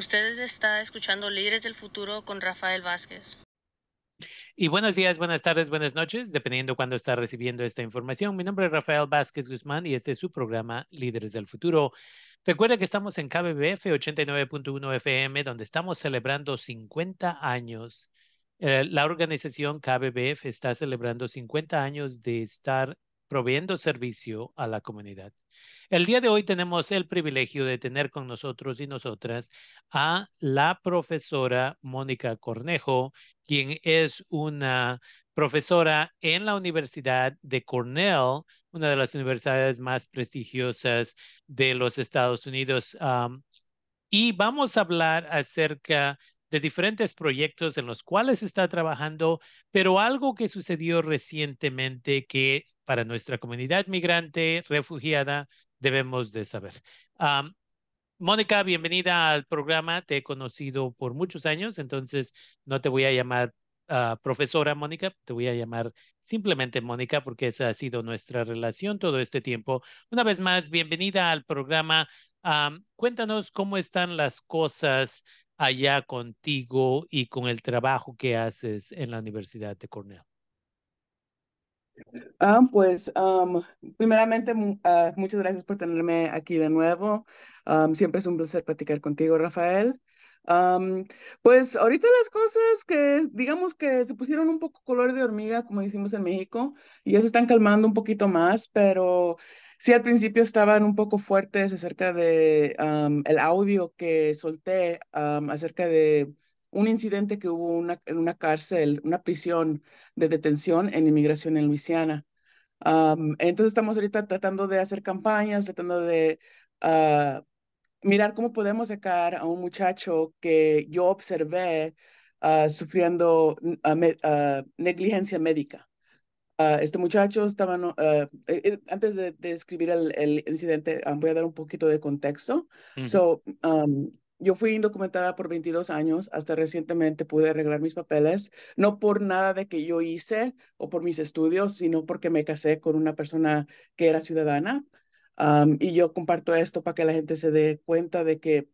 Ustedes está escuchando Líderes del Futuro con Rafael Vázquez. Y buenos días, buenas tardes, buenas noches, dependiendo cuándo está recibiendo esta información. Mi nombre es Rafael Vázquez Guzmán y este es su programa Líderes del Futuro. Recuerda que estamos en KBBF 89.1 FM, donde estamos celebrando 50 años. Eh, la organización KBBF está celebrando 50 años de estar proveyendo servicio a la comunidad. El día de hoy tenemos el privilegio de tener con nosotros y nosotras a la profesora Mónica Cornejo, quien es una profesora en la Universidad de Cornell, una de las universidades más prestigiosas de los Estados Unidos. y vamos a hablar acerca de diferentes proyectos en los cuales está trabajando, pero algo que sucedió recientemente que para nuestra comunidad migrante, refugiada, debemos de saber. Mónica, bienvenida al programa. Te he conocido por muchos años, entonces no te voy a llamar ah, profesora Mónica, te voy a llamar simplemente Mónica porque esa ha sido nuestra relación todo este tiempo. Una vez más, bienvenida al programa. cuéntanos cómo están las cosas allá contigo y con el trabajo que haces en la Universidad de Cornell. Ah, pues, primeramente, ah, muchas gracias por tenerme aquí de nuevo. siempre es un placer platicar contigo, Rafael. pues ahorita las cosas que digamos que se pusieron un poco color de hormiga, como decimos en México, ya se están calmando un poquito más, pero sí al principio estaban un poco fuertes acerca de el audio que solté acerca de un incidente que hubo una, en una cárcel, una prisión de detención en inmigración en Luisiana. entonces estamos ahorita tratando de hacer campañas, tratando de ah, mirar cómo podemos sacar a un muchacho que yo observé ah, sufriendo ah, negligencia médica. este muchacho estaba, eh, eh, antes de, describir el, incidente, voy a dar un poquito de contexto. So, yo fui indocumentada por 22 años, hasta recientemente pude arreglar mis papeles, no por nada de que yo hice o por mis estudios, sino porque me casé con una persona que era ciudadana. y yo comparto esto para que la gente se dé cuenta de que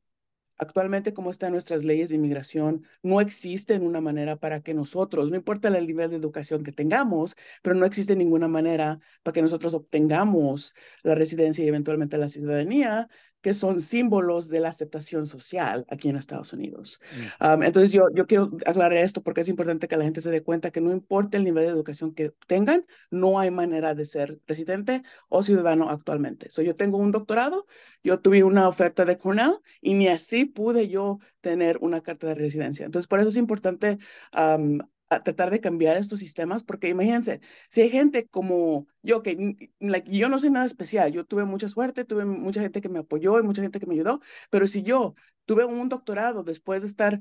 Actualmente, como están nuestras leyes de inmigración, no existe una manera para que nosotros, no importa el nivel de educación que tengamos, pero no existe ninguna manera para que nosotros obtengamos la residencia y eventualmente la ciudadanía que son símbolos de la aceptación social aquí en Estados Unidos. Mm. entonces, yo, yo quiero aclarar esto porque es importante que la gente se dé cuenta que no importa el nivel de educación que tengan, no hay manera de ser residente o ciudadano actualmente. So, yo tengo un doctorado, yo tuve una oferta de Cornell y ni así pude yo tener una carta de residencia. Entonces, por eso es importante a tratar de cambiar estos sistemas, porque imagínense, si hay gente como yo, que yo no soy nada especial, yo tuve mucha suerte, tuve mucha gente que me apoyó y mucha gente que me ayudó, pero si yo tuve un doctorado después de estar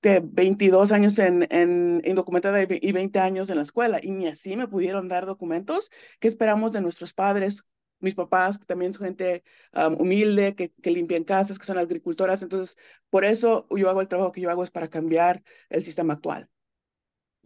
que 22 años en, en indocumentada y 20 años en la escuela, y ni así me pudieron dar documentos, ¿qué esperamos de nuestros padres? Mis papás, que también son gente humilde, que, que limpian casas, que son agricultoras. Entonces, por eso yo hago el trabajo que yo hago es para cambiar el sistema actual.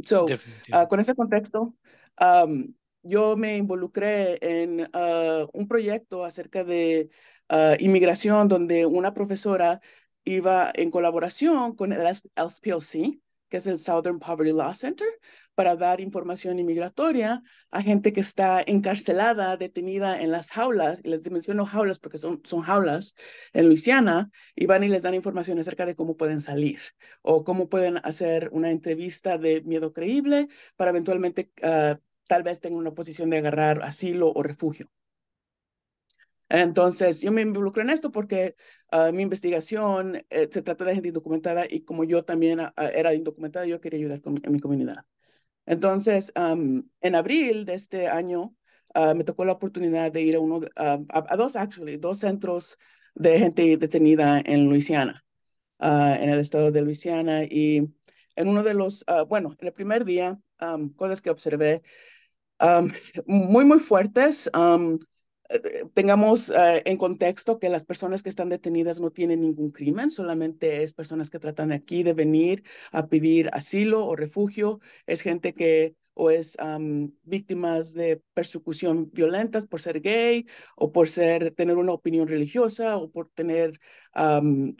So, uh, con ese contexto, um, yo me involucré en uh, un proyecto acerca de uh, inmigración donde una profesora iba en colaboración con el SPLC que es el Southern Poverty Law Center, para dar información inmigratoria a gente que está encarcelada, detenida en las jaulas, les menciono jaulas porque son, son jaulas en Luisiana, y van y les dan información acerca de cómo pueden salir o cómo pueden hacer una entrevista de miedo creíble para eventualmente ah, tal vez tengan una posición de agarrar asilo o refugio. Entonces, yo me involucro en esto porque uh, mi investigación eh, se trata de gente indocumentada y como yo también uh, era indocumentada, yo quería ayudar con, en mi comunidad. Entonces, um, en abril de este año, uh, me tocó la oportunidad de ir a, uno, a, dos, actually, dos centros de gente detenida en Luisiana, en el estado de Luisiana. Y en uno de los, bueno, en el primer día, um, cosas que observé um, muy, muy fuertes. Um, tengamos eh, en contexto que las personas que están detenidas no tienen ningún crimen, solamente es personas que tratan aquí de venir a pedir asilo o refugio, es gente que o es víctimas de persecución violentas por ser gay o por ser, tener una opinión religiosa o por tener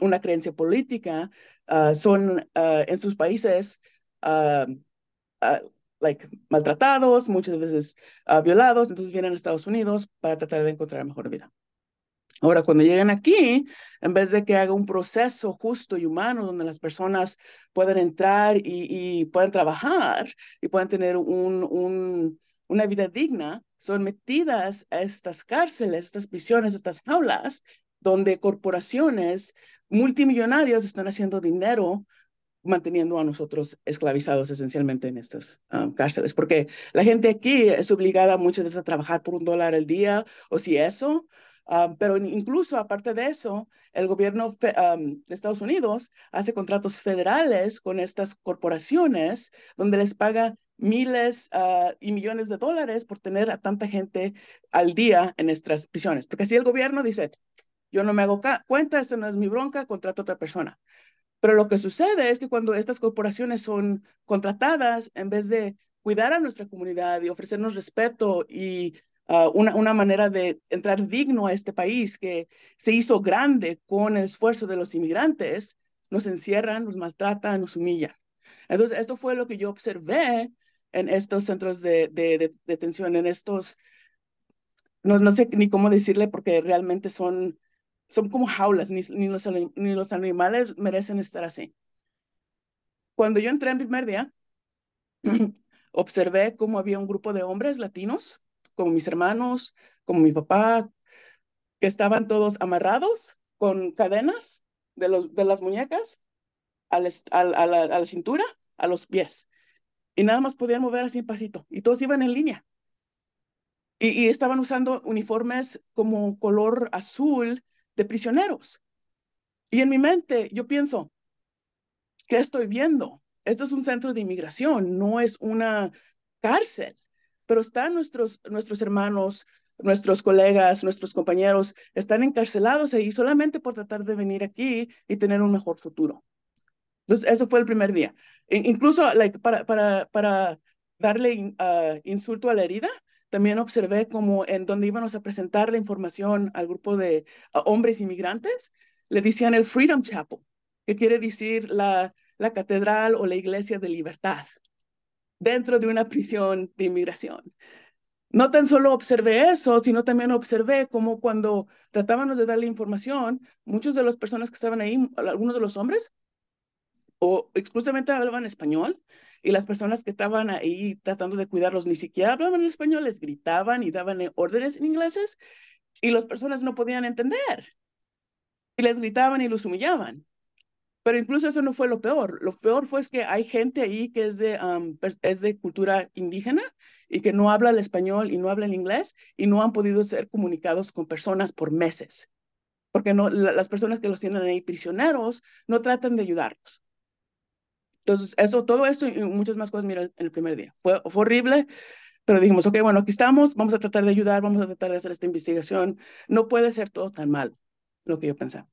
una creencia política, ah, son ah, en sus países ah, like, maltratados, muchas veces violados, entonces vienen a Estados Unidos para tratar de encontrar mejor vida. Ahora, cuando llegan aquí, en vez de que haga un proceso justo y humano donde las personas puedan entrar y, y puedan trabajar y puedan tener un, un, una vida digna, son metidas a estas cárceles, estas prisiones, estas jaulas, donde corporaciones multimillonarias están haciendo dinero manteniendo a nosotros esclavizados esencialmente en estas um, cárceles, porque la gente aquí es obligada muchas veces a trabajar por un dólar al día o si eso, um, pero incluso aparte de eso, el gobierno um, de Estados Unidos hace contratos federales con estas corporaciones donde les paga miles uh, y millones de dólares por tener a tanta gente al día en nuestras prisiones, porque si el gobierno dice, yo no me hago cuenta, esto no es mi bronca, contrato a otra persona. Pero lo que sucede es que cuando estas corporaciones son contratadas, en vez de cuidar a nuestra comunidad y ofrecernos respeto y ah, una, una manera de entrar digno a este país que se hizo grande con el esfuerzo de los inmigrantes, nos encierran, nos maltratan, nos humillan. Entonces, esto fue lo que yo observé en estos centros de, de, detención, en estos, no, no sé ni cómo decirle porque realmente son son como jaulas, ni, ni, los, ni los animales merecen estar así. Cuando yo entré en primer día, observé cómo había un grupo de hombres latinos, como mis hermanos, como mi papá, que estaban todos amarrados con cadenas de, los, de las muñecas a la, a, la, a la cintura, a los pies. Y nada más podían mover así un pasito. Y todos iban en línea. Y, y, estaban usando uniformes como color azul de prisioneros. Y en mi mente yo pienso, ¿qué estoy viendo? Esto es un centro de inmigración, no es una cárcel, pero están nuestros, nuestros hermanos, nuestros colegas, nuestros compañeros, están encarcelados ahí solamente por tratar de venir aquí y tener un mejor futuro. Entonces, eso fue el primer día. Incluso para, para, para darle uh, insulto a la herida, también observé como en donde íbamos a presentar la información al grupo de hombres inmigrantes, le decían el Freedom Chapel, que quiere decir la, la catedral o la iglesia de libertad, dentro de una prisión de inmigración. No tan solo observé eso, sino también observé como cuando tratábamos de darle información, muchas de las personas que estaban ahí, algunos de los hombres, o exclusivamente hablaban español, y las personas que estaban ahí tratando de cuidarlos ni siquiera hablaban español, les gritaban y daban órdenes en ingleses y las personas no podían entender. Y les gritaban y los humillaban. Pero incluso eso no fue lo peor. Lo peor fue que hay gente ahí que es de, es de cultura indígena y que no habla el español y no habla el inglés y no han podido ser comunicados con personas por meses. Porque no, las personas que los tienen ahí prisioneros no tratan de ayudarlos. Entonces, eso, todo esto y muchas más cosas, mira, en el primer día. Fue, fue horrible, pero dijimos, ok, bueno, aquí estamos, vamos a tratar de ayudar, vamos a tratar de hacer esta investigación. No puede ser todo tan mal, lo que yo pensaba.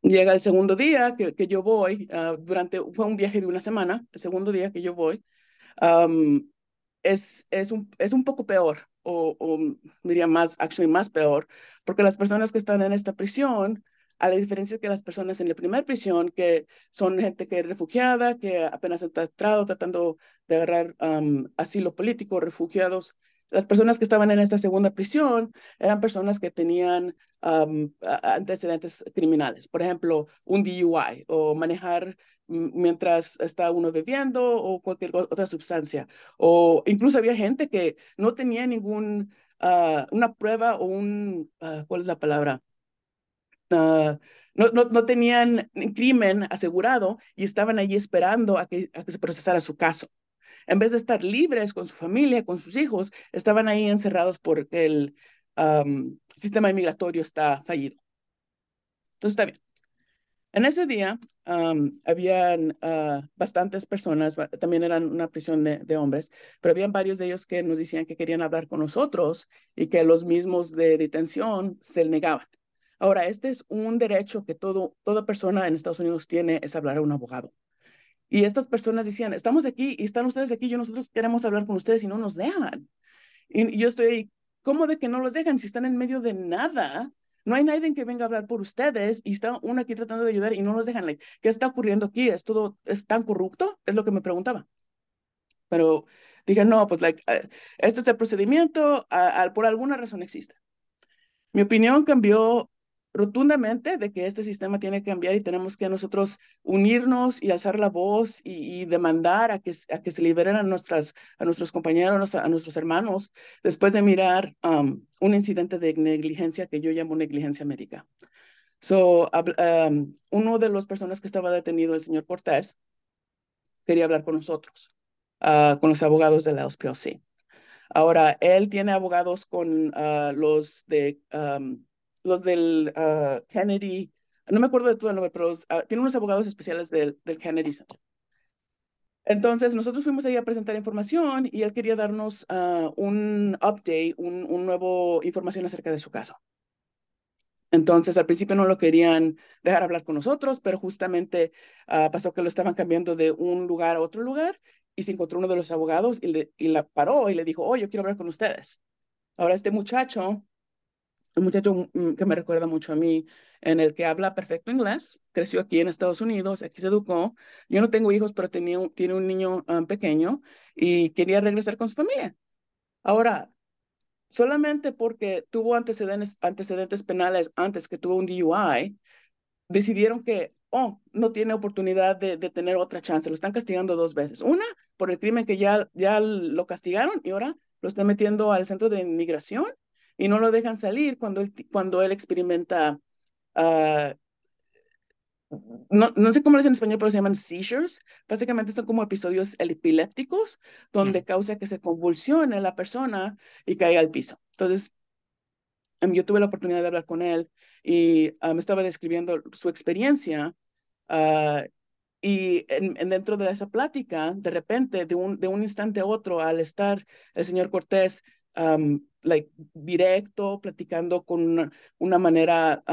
Llega el segundo día que, que yo voy, uh, durante, fue un viaje de una semana, el segundo día que yo voy, um, es, es, un, es un poco peor, o, o diría más, actually más peor, porque las personas que están en esta prisión a la diferencia que las personas en la primera prisión, que son gente que es refugiada, que apenas han entrado tratando de agarrar asilo político, refugiados, las personas que estaban en esta segunda prisión eran personas que tenían antecedentes criminales, por ejemplo, un DUI o manejar mientras está uno bebiendo o cualquier otra sustancia. O incluso había gente que no tenía ningún, ah, una prueba o un, ah, ¿cuál es la palabra? Ah, no, tenían crimen asegurado y estaban allí esperando a que, se procesara su caso. En vez de estar libres con su familia, con sus hijos, estaban ahí encerrados porque el sistema migratorio está fallido. Entonces está bien. En ese día habían uh, bastantes personas, también eran una prisión de, de, hombres, pero habían varios de ellos que nos decían que querían hablar con nosotros y que los mismos de detención se negaban. Ahora, este es un derecho que todo, toda persona en Estados Unidos tiene, es hablar a un abogado. Y estas personas decían, estamos aquí y están ustedes aquí y nosotros queremos hablar con ustedes y no nos dejan. Y, yo estoy ahí, ¿cómo de que no los dejan si están en medio de nada? No hay nadie que venga a hablar por ustedes y está uno aquí tratando de ayudar y no los dejan. ¿Qué está ocurriendo aquí? ¿Es todo es tan corrupto? Es lo que me preguntaba. Pero dije, no, pues like, eh, este es el procedimiento, por alguna razón existe. Mi opinión cambió rotundamente de que este sistema tiene que cambiar y tenemos que nosotros unirnos y alzar la voz y, demandar a que, a que se liberen a, nuestras, a nuestros compañeros, a, nuestros hermanos, después de mirar um, un incidente de negligencia que yo llamo negligencia médica. So, um, uno de las personas que estaba detenido, el señor Cortés, quería hablar con nosotros, uh, con los abogados de la OSPOC. Ahora, él tiene abogados con uh, los de um, los del ah, Kennedy, no me acuerdo de todo el nombre, pero uh, tiene unos abogados especiales del, del Kennedy Center. Entonces, nosotros fuimos ahí a presentar información y él quería darnos uh, un update, un, un, nuevo información acerca de su caso. Entonces, al principio no lo querían dejar hablar con nosotros, pero justamente pasó que lo estaban cambiando de un lugar a otro lugar y se encontró uno de los abogados y, le, y la paró y le dijo, oh, yo quiero hablar con ustedes. Ahora, este muchacho un muchacho mm, que me recuerda mucho a mí, en el que habla perfecto inglés, creció aquí en Estados Unidos, aquí se educó. Yo no tengo hijos, pero tenía tiene un niño ah, pequeño y quería regresar con su familia. Ahora, solamente porque tuvo antecedentes, antecedentes penales antes que tuvo un DUI, decidieron que, oh, no tiene oportunidad de, de, tener otra chance. Lo están castigando dos veces. Una, por el crimen que ya, ya lo castigaron y ahora lo están metiendo al centro de inmigración y no lo dejan salir cuando él, cuando él experimenta, uh, no, no, sé cómo lo dicen en español, pero se llaman seizures. Básicamente son como episodios epilépticos donde mm. causa que se convulsione la persona y caiga al piso. Entonces, um, yo tuve la oportunidad de hablar con él y me estaba describiendo su experiencia. Uh, y en, dentro de esa plática, de repente, de un, de un instante a otro, al estar el señor Cortés um, like, directo, platicando con una, una manera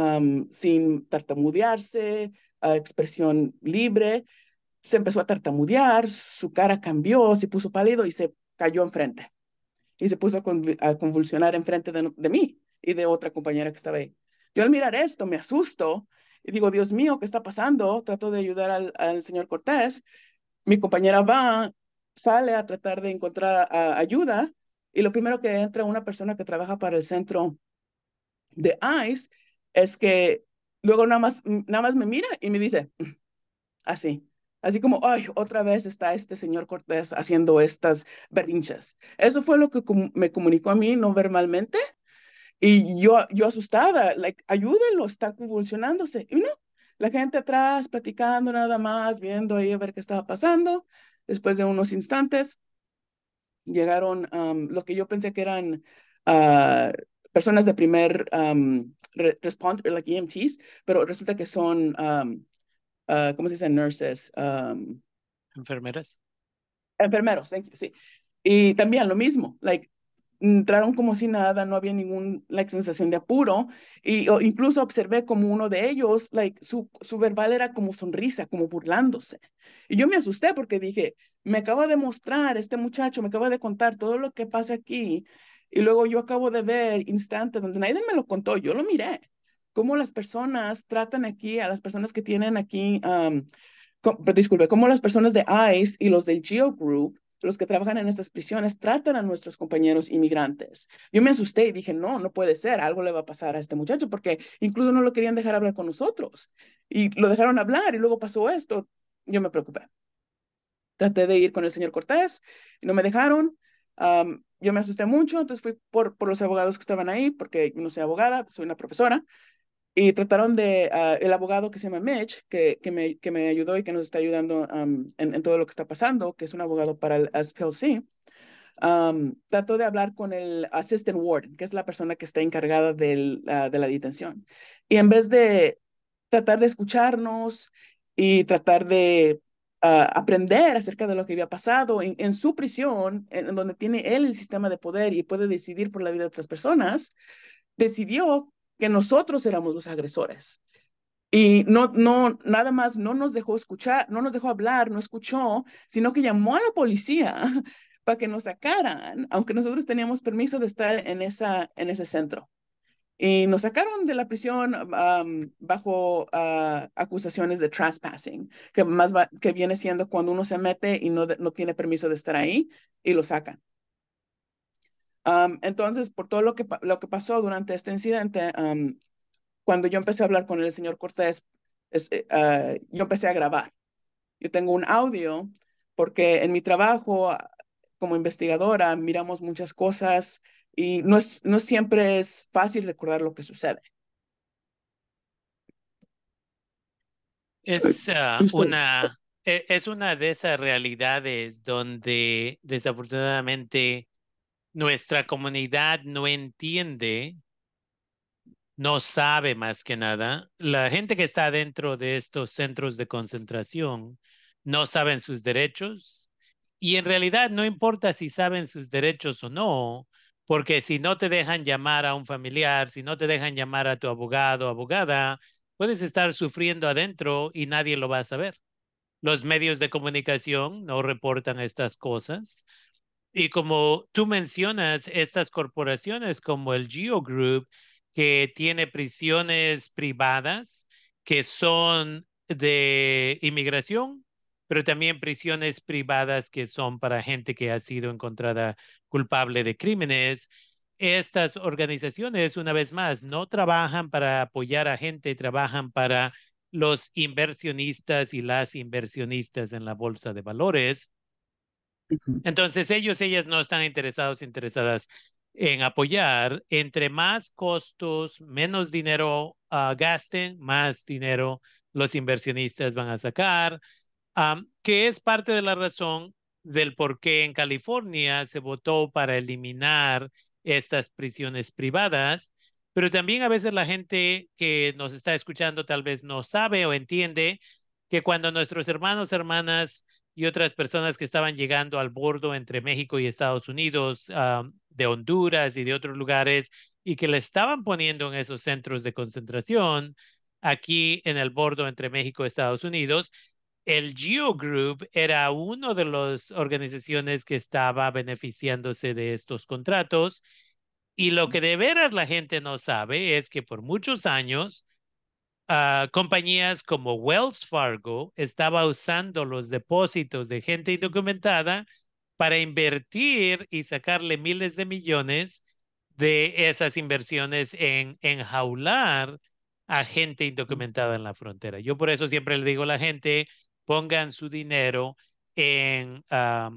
sin tartamudearse, expresión libre. Se empezó a tartamudear, su cara cambió, se puso pálido y se cayó enfrente. Y se puso a, convulsionar enfrente de, de mí y de otra compañera que estaba ahí. Yo al mirar esto me asusto y digo, Dios mío, ¿qué está pasando? Trato de ayudar al señor Cortés. Mi compañera va, sale a tratar de encontrar ayuda y lo primero que entra una persona que trabaja para el centro de ICE es que luego nada más, nada más me mira y me dice, mm", así, así como, ay, otra vez está este señor Cortés haciendo estas berrinchas. Eso fue lo que me comunicó a mí no verbalmente y yo, yo asustada, like, ayúdenlo, está convulsionándose. Y no, la gente atrás platicando nada más, viendo ahí a ver qué estaba pasando. Después de unos instantes, llegaron lo que yo pensé que eran uh, personas de primer um, responder, like EMTs, pero resulta que son, uh, ¿cómo se dice? Nurses. Enfermeras. Enfermeros, thank you, sí. Y también lo mismo, like, entraron como si nada, no había ninguna like, sensación de apuro. Y incluso observé como uno de ellos, like, su, su verbal era como sonrisa, como burlándose. Y yo me asusté porque dije, me acaba de mostrar este muchacho, me acaba de contar todo lo que pasa aquí. Y luego yo acabo de ver instantes donde nadie me lo contó, yo lo miré. Cómo las personas tratan aquí a las personas que tienen aquí, um, disculpe, cómo las personas de ICE y los del Geo Group los que trabajan en estas prisiones tratan a nuestros compañeros inmigrantes. Yo me asusté y dije, no, no puede ser, algo le va a pasar a este muchacho, porque incluso no lo querían dejar hablar con nosotros. Y lo dejaron hablar y luego pasó esto. Yo me preocupé. Traté de ir con el señor Cortés y no me dejaron. yo me asusté mucho, entonces fui por, por los abogados que estaban ahí, porque no soy abogada, soy una profesora. Y trataron de, uh, el abogado que se llama Mitch, que, que, me, que me ayudó y que nos está ayudando en, en, todo lo que está pasando, que es un abogado para el SPLC, um, trató de hablar con el assistant warden, que es la persona que está encargada del, uh, de la detención. Y en vez de tratar de escucharnos y tratar de uh, aprender acerca de lo que había pasado en, su prisión, en, donde tiene él el sistema de poder y puede decidir por la vida de otras personas, decidió que nosotros éramos los agresores. Y no, no, nada más no nos dejó escuchar, no nos dejó hablar, no escuchó, sino que llamó a la policía para que nos sacaran, aunque nosotros teníamos permiso de estar en, esa, en ese centro. Y nos sacaron de la prisión bajo uh, acusaciones de trespassing, que más que viene siendo cuando uno se mete y no, no tiene permiso de estar ahí y lo sacan. Um, entonces, por todo lo que, lo que pasó durante este incidente, um, cuando yo empecé a hablar con el señor Cortés, uh, yo empecé a grabar. Yo tengo un audio porque en mi trabajo como investigadora miramos muchas cosas y no, es, no siempre es fácil recordar lo que sucede. Es uh, una, e, es una de esas realidades donde desafortunadamente nuestra comunidad no entiende, no sabe más que nada. La gente que está dentro de estos centros de concentración no saben sus derechos y en realidad no importa si saben sus derechos o no, porque si no te dejan llamar a un familiar, si no te dejan llamar a tu abogado o abogada, puedes estar sufriendo adentro y nadie lo va a saber. Los medios de comunicación no reportan estas cosas. Y como tú mencionas, estas corporaciones como el Geo Group, que tiene prisiones privadas que son de inmigración, pero también prisiones privadas que son para gente que ha sido encontrada culpable de crímenes. Estas organizaciones, una vez más, no trabajan para apoyar a gente, trabajan para los inversionistas y las inversionistas en la bolsa de valores. Entonces ellos, ellas no están interesados, interesadas en apoyar. Entre más costos, menos dinero uh, gasten, más dinero los inversionistas van a sacar, que es parte de la razón del por qué en California se votó para eliminar estas prisiones privadas, pero también a veces la gente que nos está escuchando tal vez no sabe o entiende que cuando nuestros hermanos, hermanas y otras personas que estaban llegando al bordo entre México y Estados Unidos, ah, de Honduras y de otros lugares, y que le estaban poniendo en esos centros de concentración, aquí en el bordo entre México y Estados Unidos, el Geo Group era uno de las organizaciones que estaba beneficiándose de estos contratos. Y lo que de veras la gente no sabe es que por muchos años, uh, compañías como Wells Fargo estaba usando los depósitos de gente indocumentada para invertir y sacarle miles de millones de esas inversiones en enjaular a gente indocumentada en la frontera. Yo por eso siempre le digo a la gente, pongan su dinero en ah,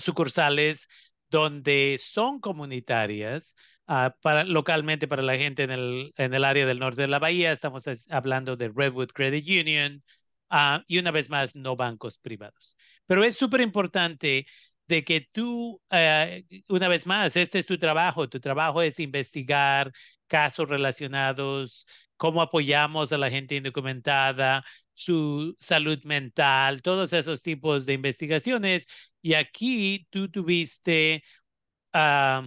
sucursales donde son comunitarias ah, para, localmente para la gente en el, en el área del norte de la bahía. Estamos hablando de Redwood Credit Union ah, y una vez más no bancos privados. Pero es súper importante de que tú, eh, una vez más, este es tu trabajo, tu trabajo es investigar casos relacionados, cómo apoyamos a la gente indocumentada, su salud mental, todos esos tipos de investigaciones. Y aquí tú tuviste, uh,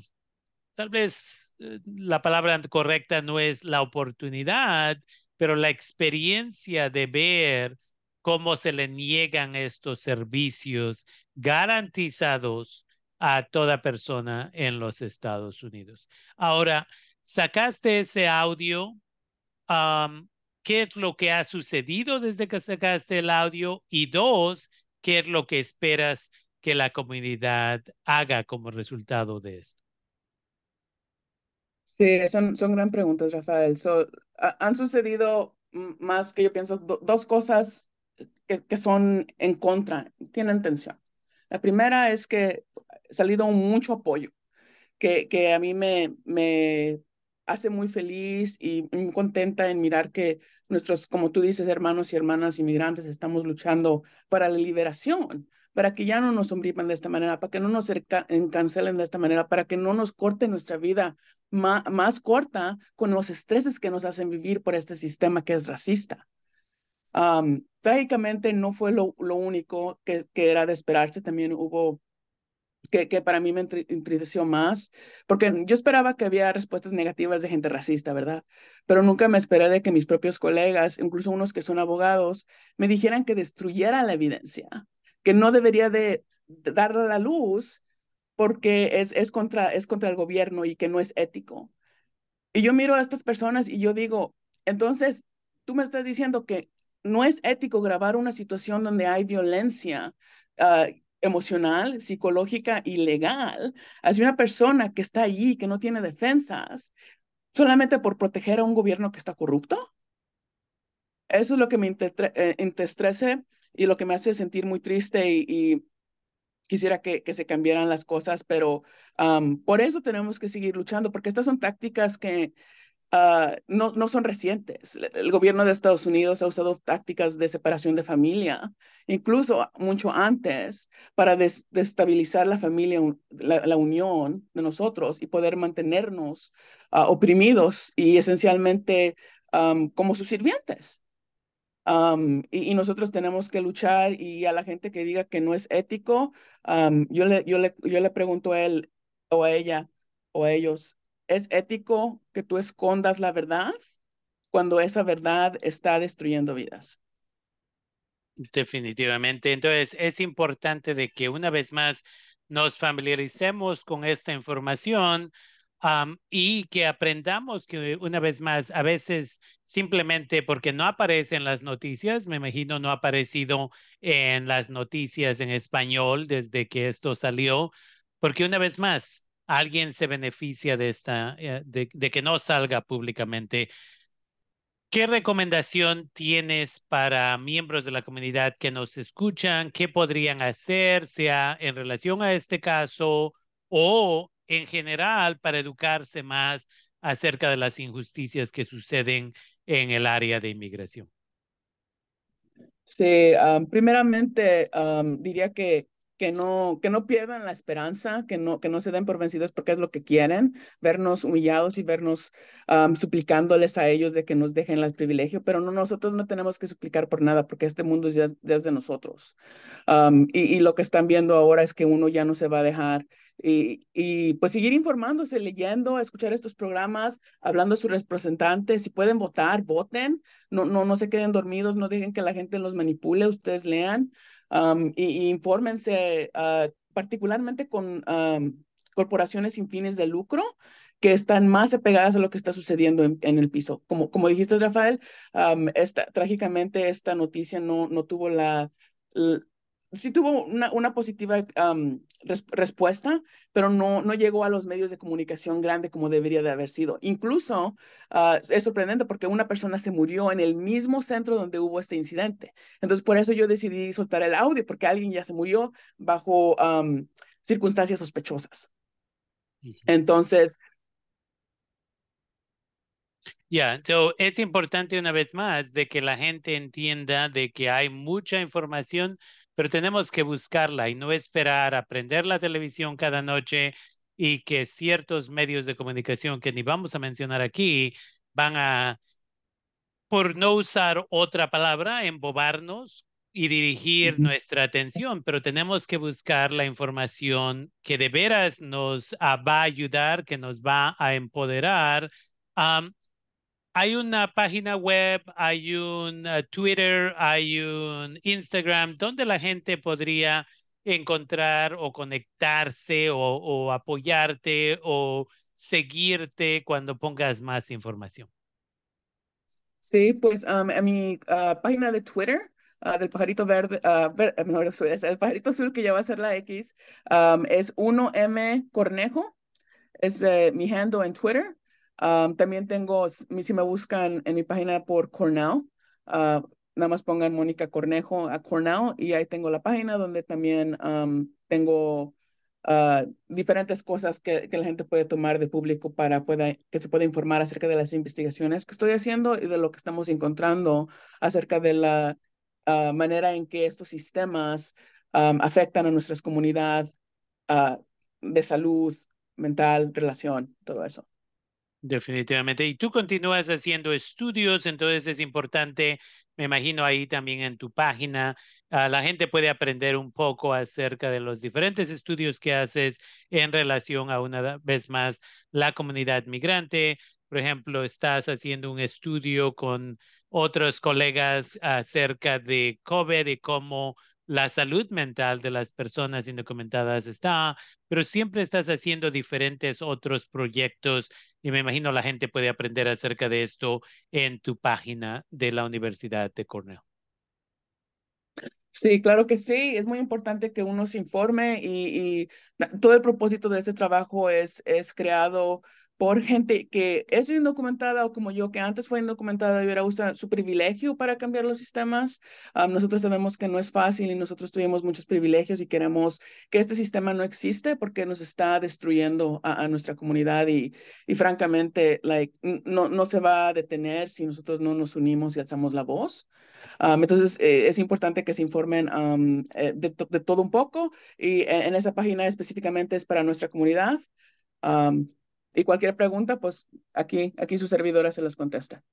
tal vez eh, la palabra correcta no es la oportunidad, pero la experiencia de ver cómo se le niegan estos servicios garantizados a toda persona en los Estados Unidos. Ahora, sacaste ese audio qué es lo que ha sucedido desde que sacaste el audio y dos, qué es lo que esperas que la comunidad haga como resultado de esto. Sí, son, son gran preguntas, Rafael. han sucedido más que yo pienso dos cosas que, que, son en contra, tienen tensión. La primera es que ha salido mucho apoyo, que, que a mí me, me hace muy feliz y muy contenta en mirar que nuestros, como tú dices, hermanos y hermanas inmigrantes, estamos luchando para la liberación, para que ya no nos opriman de esta manera, para que no nos cancelen de esta manera, para que no nos corte nuestra vida más, más corta con los estreses que nos hacen vivir por este sistema que es racista. trágicamente no fue lo, lo único que, que, era de esperarse, también hubo que, que para mí me entristeció más, porque yo esperaba que había respuestas negativas de gente racista, ¿verdad? Pero nunca me esperé de que mis propios colegas, incluso unos que son abogados, me dijeran que destruyera la evidencia, que no debería de, darle la luz porque es, es, contra, es contra el gobierno y que no es ético. Y yo miro a estas personas y yo digo, entonces, tú me estás diciendo que no es ético grabar una situación donde hay violencia uh, emocional, psicológica y legal hacia una persona que está allí, que no tiene defensas, solamente por proteger a un gobierno que está corrupto. Eso es lo que me eh, entestrece y lo que me hace sentir muy triste y, quisiera que, que, se cambiaran las cosas, pero por eso tenemos que seguir luchando, porque estas son tácticas que Ah, no, no son recientes. El gobierno de Estados Unidos ha usado tácticas de separación de familia, incluso mucho antes, para destabilizar la familia, la, unión de nosotros y poder mantenernos ah, oprimidos y esencialmente como sus sirvientes. Y, nosotros tenemos que luchar y a la gente que diga que no es ético, yo, le, yo, le, yo le pregunto a él o a ella o a ellos, ¿Es ético que tú escondas la verdad cuando esa verdad está destruyendo vidas? Definitivamente. Entonces, es importante de que una vez más nos familiaricemos con esta información y que aprendamos que una vez más, a veces simplemente porque no aparece en las noticias, me imagino no ha aparecido en las noticias en español desde que esto salió, porque una vez más, alguien se beneficia de esta, eh, de, que no salga públicamente. ¿Qué recomendación tienes para miembros de la comunidad que nos escuchan? ¿Qué podrían hacer, sea en relación a este caso o en general para educarse más acerca de las injusticias que suceden en el área de inmigración? Sí, primeramente diría que que no, que no pierdan la esperanza, que no, que no se den por vencidos porque es lo que quieren, vernos humillados y vernos suplicándoles a ellos de que nos dejen el privilegio, pero no, nosotros no tenemos que suplicar por nada porque este mundo ya, es de nosotros. y, y, lo que están viendo ahora es que uno ya no se va a dejar y, y, pues seguir informándose, leyendo, escuchar estos programas, hablando a sus representantes, si pueden votar, voten, no, no, no se queden dormidos, no dejen que la gente los manipule, ustedes lean y, infórmense ah, particularmente con corporaciones sin fines de lucro que están más apegadas a lo que está sucediendo en, el piso. Como, como dijiste, Rafael, esta, trágicamente esta noticia no, no tuvo la, sí tuvo una, una positiva respuesta, pero no, no llegó a los medios de comunicación grande como debería de haber sido. Incluso ah, es sorprendente porque una persona se murió en el mismo centro donde hubo este incidente. Entonces, por eso yo decidí soltar el audio, porque alguien ya se murió bajo circunstancias sospechosas. Entonces, ya, es importante una vez más de que la gente entienda de que hay mucha información pero tenemos que buscarla y no esperar a prender la televisión cada noche y que ciertos medios de comunicación que ni vamos a mencionar aquí van a, por no usar otra palabra, embobarnos y dirigir nuestra atención, pero tenemos que buscar la información que de veras nos ah, va a ayudar, que nos va a empoderar hay una página web, hay un uh, Twitter, hay un Instagram, donde la gente podría encontrar o conectarse o, apoyarte o seguirte cuando pongas más información. Sí, pues um, mi uh, página de Twitter uh, del pajarito verde, mejor es el pajarito azul que ya va a ser la X, um, es 1M Cornejo, es eh, mi handle en Twitter también tengo, si me buscan en mi página por Cornell, ah, nada más pongan Mónica Cornejo a Cornell y ahí tengo la página donde también tengo ah, diferentes cosas que, la gente puede tomar de público para pueda, que se pueda informar acerca de las investigaciones que estoy haciendo y de lo que estamos encontrando acerca de la ah, manera en que estos sistemas afectan a nuestras comunidades de salud mental, relación, todo eso. Definitivamente. Y tú continúas haciendo estudios, entonces es importante, me imagino ahí también en tu página, uh, la gente puede aprender un poco acerca de los diferentes estudios que haces en relación a una vez más la comunidad migrante. Por ejemplo, estás haciendo un estudio con otros colegas acerca de COVID y cómo la salud mental de las personas indocumentadas está, pero siempre estás haciendo diferentes otros proyectos y me imagino la gente puede aprender acerca de esto en tu página de la Universidad de Cornell. Sí, claro que sí. Es muy importante que uno se informe y, todo el propósito de este trabajo es, es creado por gente que es indocumentada o como yo, que antes fue indocumentada y hubiera usado su privilegio para cambiar los sistemas. nosotros sabemos que no es fácil y nosotros tuvimos muchos privilegios y queremos que este sistema no existe porque nos está destruyendo a, nuestra comunidad y, y francamente, like, no, no se va a detener si nosotros no nos unimos y alzamos la voz. entonces, eh, es importante que se informen eh, de, de, todo un poco y en, en, esa página específicamente es para nuestra comunidad. Y cualquier pregunta, pues aquí, aquí su servidora se las contesta.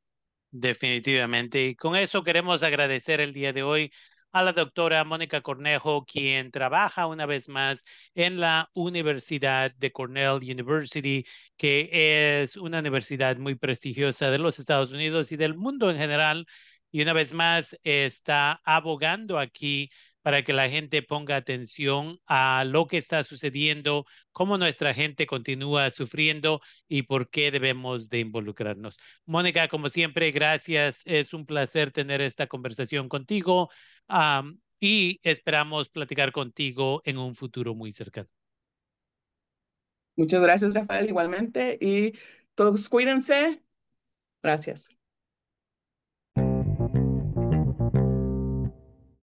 Definitivamente. Y con eso queremos agradecer el día de hoy a la doctora Mónica Cornejo, quien trabaja una vez más en la Universidad de Cornell University, que es una universidad muy prestigiosa de los Estados Unidos y del mundo en general. Y una vez más está abogando aquí para que la gente ponga atención a lo que está sucediendo, cómo nuestra gente continúa sufriendo y por qué debemos de involucrarnos. Mónica, como siempre, gracias. Es un placer tener esta conversación contigo y esperamos platicar contigo en un futuro muy cercano. Muchas gracias, Rafael, igualmente. Y todos cuídense. Gracias.